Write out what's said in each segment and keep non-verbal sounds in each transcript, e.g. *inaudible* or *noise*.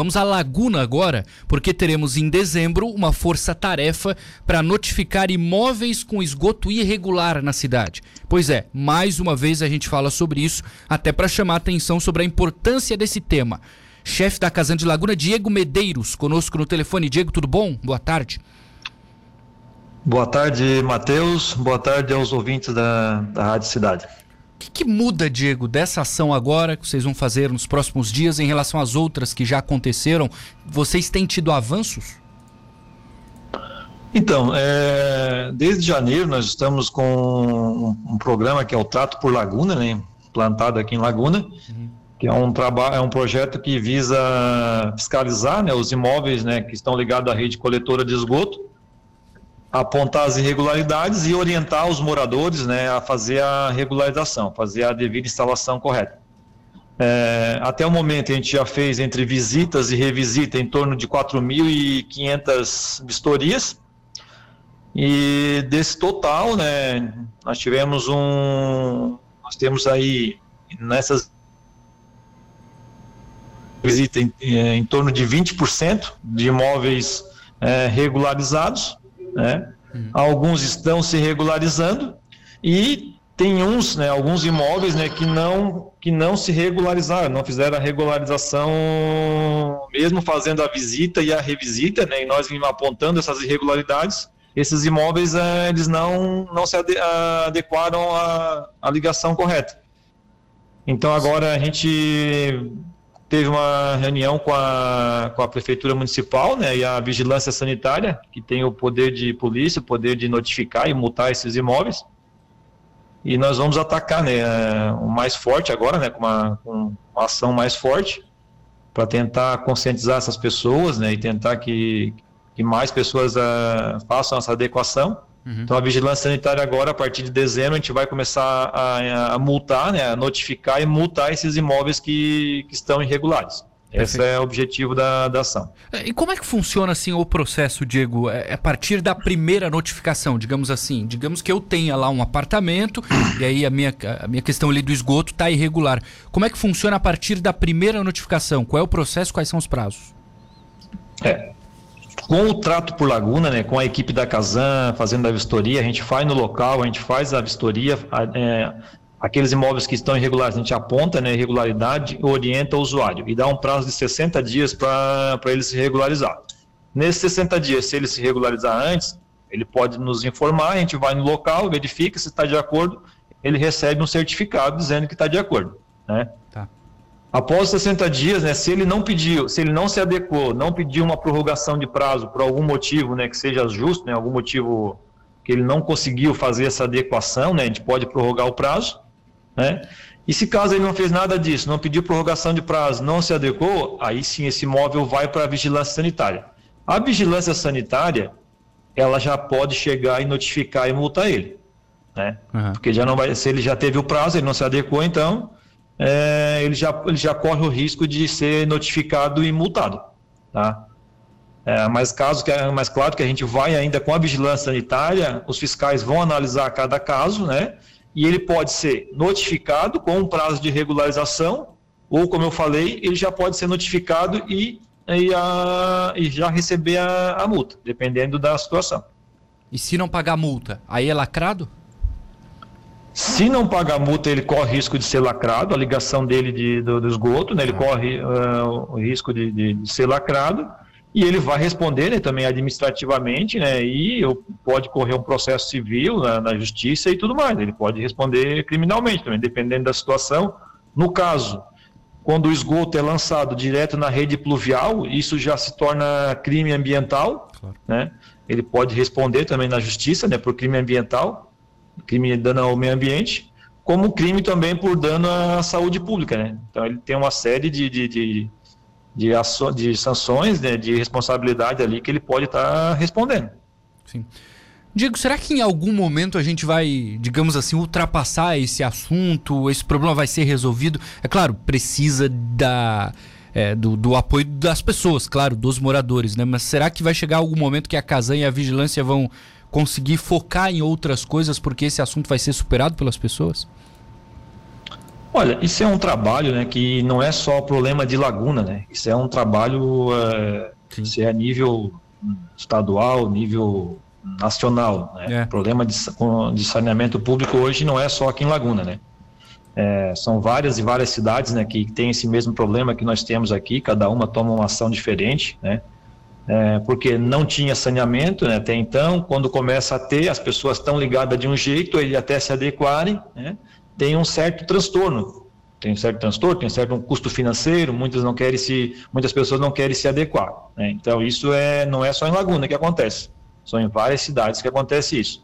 Vamos à Laguna agora, porque teremos em dezembro uma força-tarefa para notificar imóveis com esgoto irregular na cidade. Pois é, mais uma vez a gente fala sobre isso, até para chamar atenção sobre a importância desse tema. Chefe da Casana de Laguna, Diego Medeiros, conosco no telefone. Diego, tudo bom? Boa tarde. Boa tarde, Matheus. Boa tarde aos ouvintes da, da Rádio Cidade. Que, que, muda, Diego, dessa ação agora que vocês vão fazer nos próximos dias em relação às outras que já aconteceram? Vocês têm tido avanços? Então, é, desde janeiro nós estamos com um, um, programa que é o Trato por Laguna, né, plantado aqui em Laguna, uhum. que é um trabalho, é um projeto que visa fiscalizar né, os imóveis né, que estão ligados à rede coletora de esgoto apontar as irregularidades e orientar os moradores né, a fazer a regularização, fazer a devida instalação correta. É, até o momento a gente já fez entre visitas e revisita em torno de 4.500 vistorias e desse total, né, nós tivemos um, nós temos aí nessas visitas em, em torno de 20% de imóveis é, regularizados né? Uhum. Alguns estão se regularizando e tem uns, né, alguns imóveis, né, que não que não se regularizaram, não fizeram a regularização, mesmo fazendo a visita e a revisita, né, e nós vimos apontando essas irregularidades. Esses imóveis eh, eles não não se adequaram à, à ligação correta. Então agora a gente teve uma reunião com a, com a Prefeitura Municipal né, e a Vigilância Sanitária, que tem o poder de polícia, o poder de notificar e multar esses imóveis. E nós vamos atacar né, o mais forte agora, né, com, uma, com uma ação mais forte, para tentar conscientizar essas pessoas né, e tentar que, que mais pessoas uh, façam essa adequação. Uhum. Então a vigilância sanitária agora, a partir de dezembro, a gente vai começar a, a multar, né, a notificar e multar esses imóveis que, que estão irregulares. Esse é o objetivo da, da ação. É, e como é que funciona assim o processo, Diego? É, é a partir da primeira notificação, digamos assim. Digamos que eu tenha lá um apartamento *coughs* e aí a minha, a minha questão ali do esgoto está irregular. Como é que funciona a partir da primeira notificação? Qual é o processo? Quais são os prazos? É, com o trato por laguna, né, com a equipe da Casan fazendo a vistoria, a gente faz no local, a gente faz a vistoria, é, aqueles imóveis que estão irregulares, a gente aponta né, irregularidade orienta o usuário e dá um prazo de 60 dias para ele se regularizar. Nesses 60 dias, se ele se regularizar antes, ele pode nos informar, a gente vai no local, verifica se está de acordo, ele recebe um certificado dizendo que está de acordo. Né? Tá. Após 60 dias, né, se ele não pediu, se ele não se adequou, não pediu uma prorrogação de prazo por algum motivo, né, que seja justo, né, algum motivo que ele não conseguiu fazer essa adequação, né, a gente pode prorrogar o prazo, né? E se caso ele não fez nada disso, não pediu prorrogação de prazo, não se adequou, aí sim esse imóvel vai para a vigilância sanitária. A vigilância sanitária, ela já pode chegar e notificar e multar ele, né? Uhum. Porque já não vai, se ele já teve o prazo, ele não se adequou, então é, ele, já, ele já corre o risco de ser notificado e multado. Tá? É, mas caso que é mais claro que a gente vai ainda com a vigilância sanitária, os fiscais vão analisar cada caso, né? E ele pode ser notificado com um prazo de regularização, ou como eu falei, ele já pode ser notificado e, e, a, e já receber a, a multa, dependendo da situação. E se não pagar multa, aí é lacrado? Se não pagar multa, ele corre risco de ser lacrado, a ligação dele de, do, do esgoto, né, ele corre uh, o risco de, de, de, ser lacrado, e ele vai responder né, também administrativamente, né, e pode correr um processo civil na, na, justiça e tudo mais. Ele pode responder criminalmente também, dependendo da situação. No caso, quando o esgoto é lançado direto na rede pluvial, isso já se torna crime ambiental, claro. né? Ele pode responder também na justiça, né, por crime ambiental crime de dano ao meio ambiente, como crime também por dano à saúde pública, né? Então ele tem uma série de, de, de, de, aço, de sanções, né, de responsabilidade ali que ele pode estar tá respondendo. Sim. Diego, será que em algum momento a gente vai, digamos assim, ultrapassar esse assunto, esse problema vai ser resolvido? É claro, precisa da, é, do, do, apoio das pessoas, claro, dos moradores, né? Mas será que vai chegar algum momento que a Casan e a Vigilância vão conseguir focar em outras coisas porque esse assunto vai ser superado pelas pessoas? Olha, isso é um trabalho né, que não é só problema de laguna, né? Isso é um trabalho é, isso é a nível estadual, nível nacional. Né? É. O problema de, de, saneamento público hoje não é só aqui em Laguna, né? É, são várias e várias cidades né, que têm esse mesmo problema que nós temos aqui, cada uma toma uma ação diferente, né? É, porque não tinha saneamento né, até então, quando começa a ter, as pessoas estão ligadas de um jeito, e até se adequarem, né, tem um certo transtorno. Tem um certo transtorno, tem um certo custo financeiro, muitas não querem se, muitas pessoas não querem se adequar. Né? Então isso é, não é só em Laguna que acontece, são em várias cidades que acontece isso.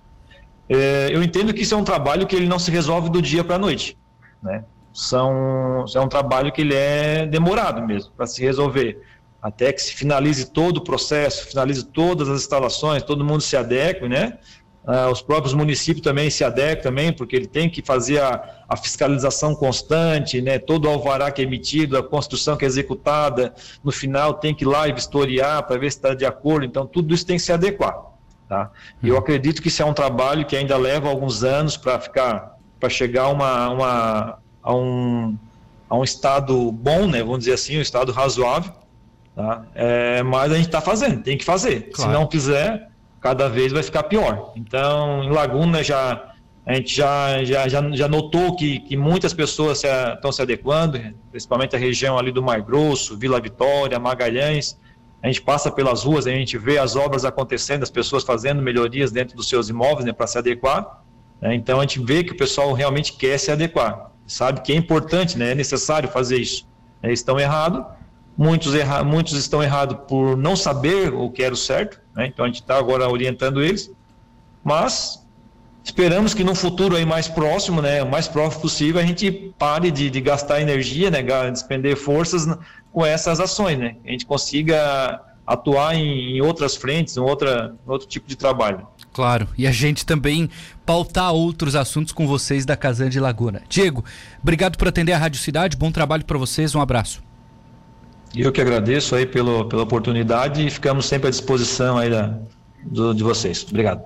É, eu entendo que isso é um trabalho que ele não se resolve do dia para a noite, né? São, é um trabalho que ele é demorado mesmo para se resolver até que se finalize todo o processo, finalize todas as instalações, todo mundo se adeque, né? Uh, os próprios municípios também se adequam também, porque ele tem que fazer a, a, fiscalização constante, né? todo o alvará que é emitido, a construção que é executada, no final tem que ir lá e vistoriar para ver se está de acordo, então tudo isso tem que se adequar. Tá? E eu uhum. acredito que isso é um trabalho que ainda leva alguns anos para ficar, para chegar uma, uma, a, um, a um estado bom, né? vamos dizer assim, um estado razoável, tá? É, mas a gente está fazendo, tem que fazer. Claro. Se não fizer, cada vez vai ficar pior. Então, em Laguna já a gente já, já, já, já notou que, que muitas pessoas se, estão se adequando, principalmente a região ali do Mar Grosso, Vila Vitória, Magalhães. A gente passa pelas ruas, a gente vê as obras acontecendo, as pessoas fazendo melhorias dentro dos seus imóveis né, para se adequar. Né? Então a gente vê que o pessoal realmente quer se adequar, sabe que é importante, né? é necessário fazer isso. Eles estão errados, muitos, erra muitos estão errados por não saber o que era o certo, né? Então a gente está agora orientando eles, mas esperamos que no futuro aí mais próximo, né, o mais próximo possível, a gente pare de, de gastar energia, né, despender forças com essas ações, né, a gente consiga atuar em, em outras frentes, em outra, outro tipo de trabalho. Claro, e a gente também pautar outros assuntos com vocês da Casan de Laguna. Diego, obrigado por atender a Rádio Cidade, bom trabalho para vocês, um abraço. Eu que agradeço aí pelo, pela oportunidade e ficamos sempre à disposição aí da, do, de vocês. Obrigado.